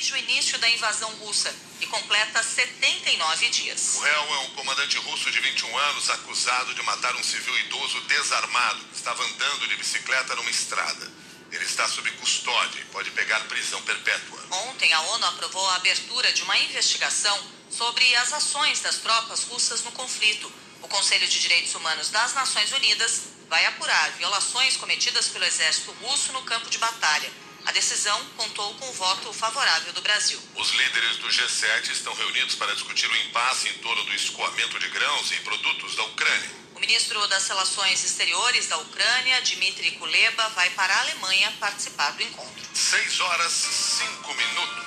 desde o início da invasão russa, que completa 79 dias. O réu é um comandante russo de 21 anos acusado de matar um civil idoso desarmado. Estava andando de bicicleta numa estrada. Ele está sob custódia e pode pegar prisão perpétua. Ontem, a ONU aprovou a abertura de uma investigação sobre as ações das tropas russas no conflito. O Conselho de Direitos Humanos das Nações Unidas vai apurar violações cometidas pelo exército russo no campo de batalha. A decisão contou com o voto favorável do Brasil. Os líderes do G7 estão reunidos para discutir o impasse em torno do escoamento de grãos e produtos da Ucrânia. O ministro das Relações Exteriores da Ucrânia, Dmitry Kuleba, vai para a Alemanha participar do encontro. 6 horas 5 minutos.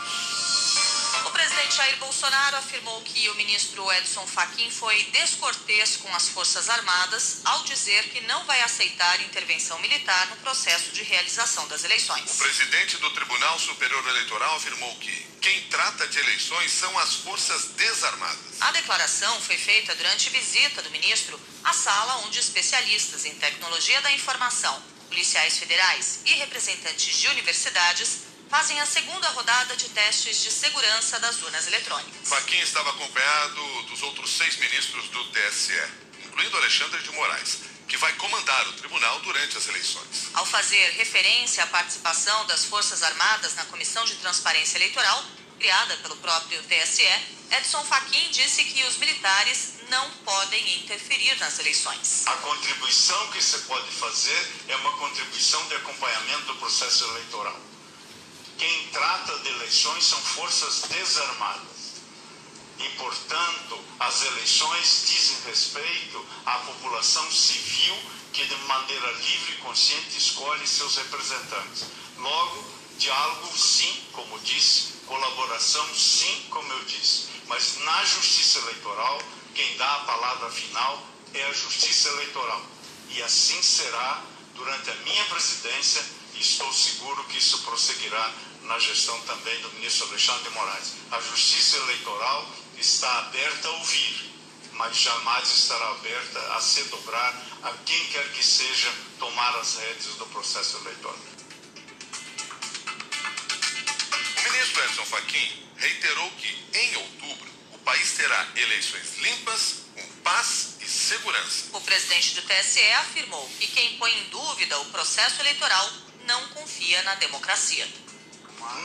O presidente Jair Bolsonaro afirmou que o ministro Edson Fachin foi descortês com as Forças Armadas ao dizer que não vai aceitar intervenção militar no processo de realização das eleições. O presidente do Tribunal Superior Eleitoral afirmou que quem trata de eleições são as forças desarmadas. A declaração foi feita durante visita do ministro à sala onde especialistas em tecnologia da informação, policiais federais e representantes de universidades fazem a segunda rodada de testes de segurança das urnas eletrônicas. Faquim estava acompanhado dos outros seis ministros do TSE, incluindo Alexandre de Moraes, que vai comandar o tribunal durante as eleições. Ao fazer referência à participação das Forças Armadas na Comissão de Transparência Eleitoral, criada pelo próprio TSE, Edson Fachin disse que os militares não podem interferir nas eleições. A contribuição que se pode fazer é uma contribuição de acompanhamento do processo eleitoral. Quem trata de eleições são forças desarmadas. E, portanto, as eleições dizem respeito à população civil que, de maneira livre e consciente, escolhe seus representantes. Logo, diálogo, sim, como disse, colaboração, sim, como eu disse. Mas na justiça eleitoral, quem dá a palavra final é a justiça eleitoral. E assim será durante a minha presidência e estou seguro que isso prosseguirá na gestão também do ministro Alexandre de Moraes. A justiça eleitoral está aberta a ouvir, mas jamais estará aberta a se dobrar a quem quer que seja tomar as rédeas do processo eleitoral. O ministro Edson Fachin reiterou que, em outubro, o país terá eleições limpas, com paz e segurança. O presidente do TSE afirmou que quem põe em dúvida o processo eleitoral não confia na democracia.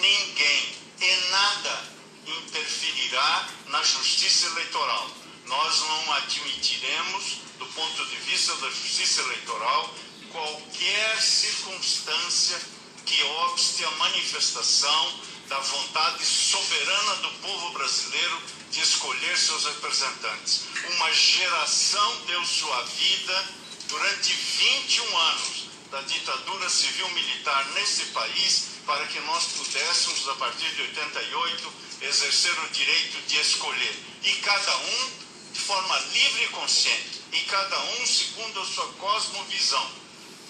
Ninguém e nada interferirá na justiça eleitoral. Nós não admitiremos, do ponto de vista da justiça eleitoral, qualquer circunstância que obste a manifestação da vontade soberana do povo brasileiro de escolher seus representantes. Uma geração deu sua vida durante 21 anos da ditadura civil-militar nesse país para que nós pudéssemos, a partir de 88, exercer o direito de escolher. E cada um de forma livre e consciente, e cada um segundo a sua cosmovisão.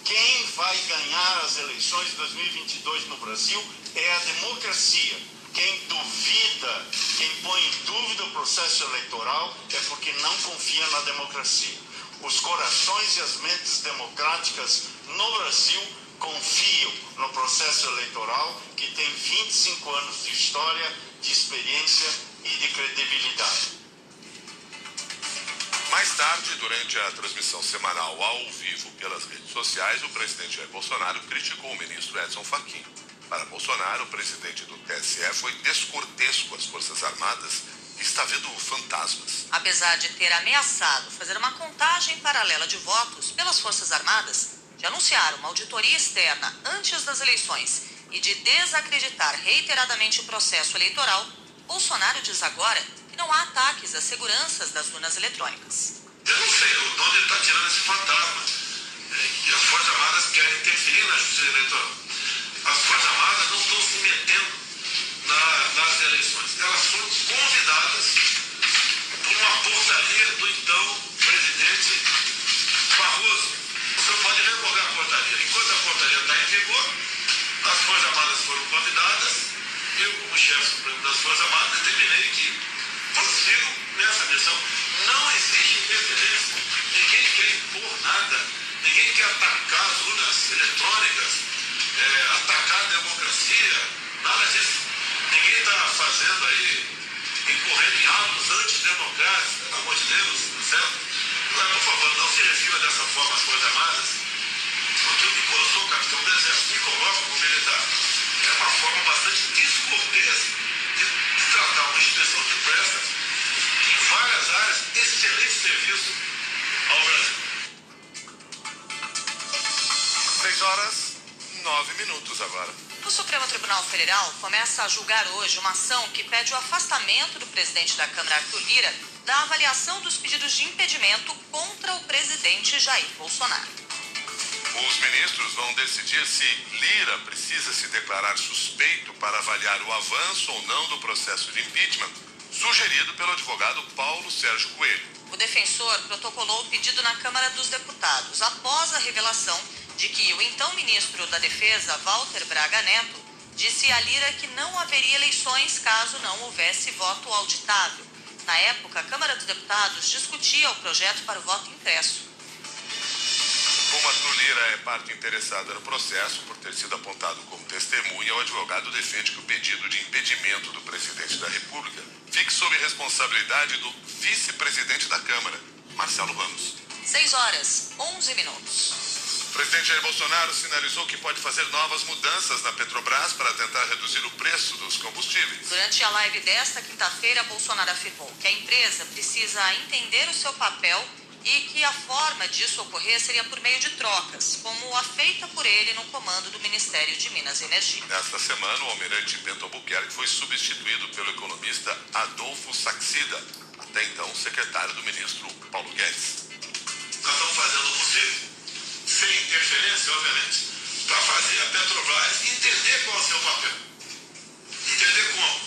Quem vai ganhar as eleições de 2022 no Brasil é a democracia. Quem duvida, quem põe em dúvida o processo eleitoral é porque não confia na democracia. Os corações e as mentes democráticas no Brasil confiam processo eleitoral que tem 25 anos de história, de experiência e de credibilidade. Mais tarde, durante a transmissão semanal ao vivo pelas redes sociais, o presidente Jair Bolsonaro criticou o ministro Edson Fachin. Para Bolsonaro, o presidente do TSE foi descortês com as Forças Armadas e está vendo fantasmas. Apesar de ter ameaçado fazer uma contagem paralela de votos pelas Forças Armadas, de anunciar uma auditoria externa antes das eleições e de desacreditar reiteradamente o processo eleitoral, Bolsonaro diz agora que não há ataques às seguranças das urnas eletrônicas. Eu não sei chefe supremo das Forças Armadas, determinei que prossigo nessa missão. Não existe interferência. Ninguém quer impor nada. Ninguém quer atacar as urnas eletrônicas, é, serviço ao Brasil. 6 horas, 9 minutos agora. O Supremo Tribunal Federal começa a julgar hoje uma ação que pede o afastamento do presidente da Câmara, Arthur Lira, da avaliação dos pedidos de impedimento contra o presidente Jair Bolsonaro. Os ministros vão decidir se Lira precisa se declarar suspeito para avaliar o avanço ou não do processo de impeachment, sugerido pelo advogado Paulo Sérgio Coelho. O defensor protocolou o pedido na Câmara dos Deputados após a revelação de que o então ministro da Defesa, Walter Braga Neto, disse a Lira que não haveria eleições caso não houvesse voto auditável. Na época, a Câmara dos Deputados discutia o projeto para o voto impresso. Como Arthur Lira é parte interessada no processo por ter sido apontado como testemunha, o advogado defende que o pedido de impedimento do presidente da República fique sob responsabilidade do vice-presidente da Câmara, Marcelo Ramos. 6 horas, 11 minutos. O presidente Jair Bolsonaro sinalizou que pode fazer novas mudanças na Petrobras para tentar reduzir o preço dos combustíveis. Durante a live desta quinta-feira, Bolsonaro afirmou que a empresa precisa entender o seu papel e que a forma disso ocorrer seria por meio de trocas, como a feita por ele no comando do Ministério de Minas e Energia. Nesta semana, o almirante Bento Albuquerque foi substituído pelo economista Adolfo Saxida, até então secretário do ministro Paulo Guedes. Nós estamos fazendo o possível, sem interferência, obviamente, para fazer a Petrobras entender qual é o seu papel. Entender como?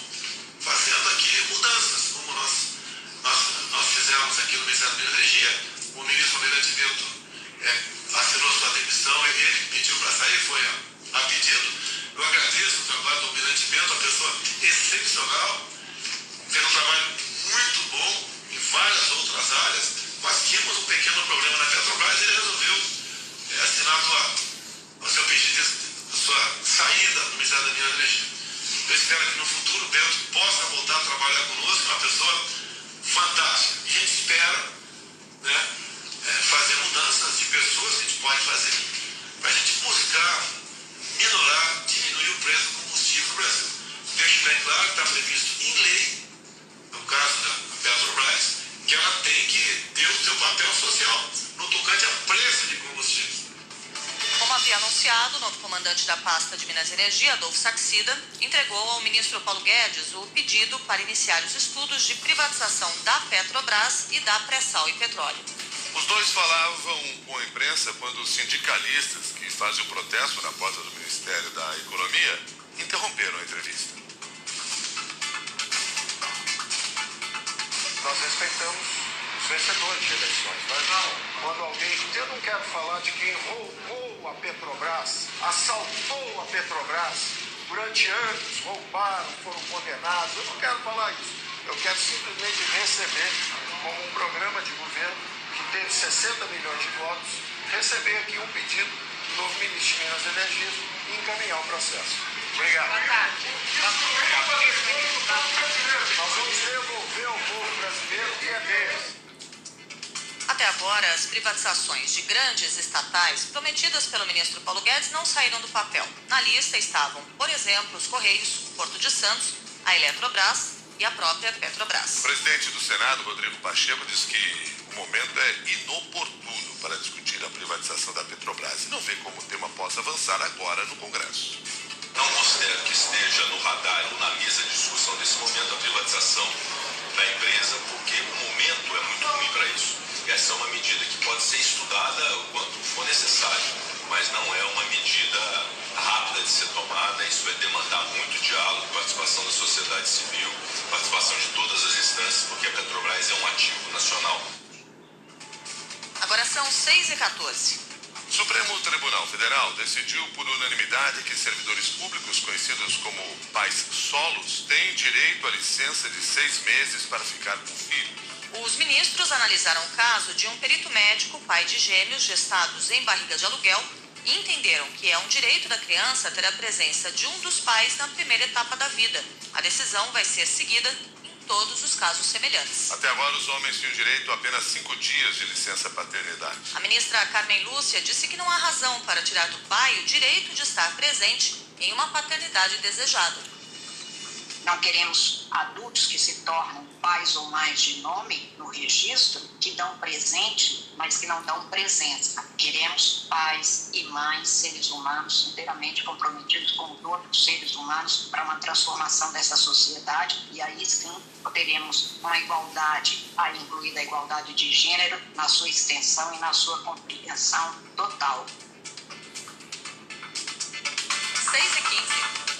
Está previsto em lei, no caso da Petrobras, que ela tem que ter o seu papel social no tocante a preço de combustível. Como havia anunciado, o novo comandante da pasta de Minas e Energia, Adolfo Saxida, entregou ao ministro Paulo Guedes o pedido para iniciar os estudos de privatização da Petrobras e da Pré-Sal e Petróleo. Os dois falavam com a imprensa quando os sindicalistas que fazem o protesto na porta do Ministério da Economia interromperam a entrevista. Nós respeitamos os vencedores de eleições. Mas não, quando alguém. Eu não quero falar de quem roubou a Petrobras, assaltou a Petrobras, durante anos roubaram, foram condenados. Eu não quero falar isso. Eu quero simplesmente receber, como um programa de governo que teve 60 milhões de votos, receber aqui um pedido do novo ministro de Minas e Energia e encaminhar o processo. Obrigado. Nós vamos devolver ao povo brasileiro o que é deles. Até agora, as privatizações de grandes estatais prometidas pelo ministro Paulo Guedes não saíram do papel. Na lista estavam, por exemplo, os Correios, o Porto de Santos, a Eletrobras e a própria Petrobras. O presidente do Senado, Rodrigo Pacheco, diz que o momento é inoportuno para discutir a privatização da Petrobras e não vê como o tema possa avançar agora no Congresso. Não considero que esteja no radar ou na mesa de discussão desse momento a privatização da empresa, porque o momento é muito ruim para isso. Essa é uma medida que pode ser estudada o quanto for necessário, mas não é uma medida rápida de ser tomada. Isso vai demandar muito diálogo, participação da sociedade civil, participação de todas as instâncias, porque a Petrobras é um ativo nacional. Agora são 6 e 14. O Supremo Tribunal Federal decidiu por unanimidade que servidores públicos conhecidos como pais solos têm direito à licença de seis meses para ficar com filhos. Os ministros analisaram o caso de um perito médico, pai de gêmeos gestados em barriga de aluguel, e entenderam que é um direito da criança ter a presença de um dos pais na primeira etapa da vida. A decisão vai ser seguida em todos os casos semelhantes. Até agora, os homens tinham direito a apenas cinco dias de licença paternidade. A ministra Carmen Lúcia disse que não há razão para tirar do pai o direito de estar presente em uma paternidade desejada. Não queremos adultos que se tornam pais ou mães de nome no registro, que dão presente, mas que não dão presença. Queremos pais e mães, seres humanos, inteiramente comprometidos com os outros seres humanos para uma transformação dessa sociedade e aí sim teremos uma igualdade, aí incluída a igualdade de gênero, na sua extensão e na sua compreensão total. 6 e 15.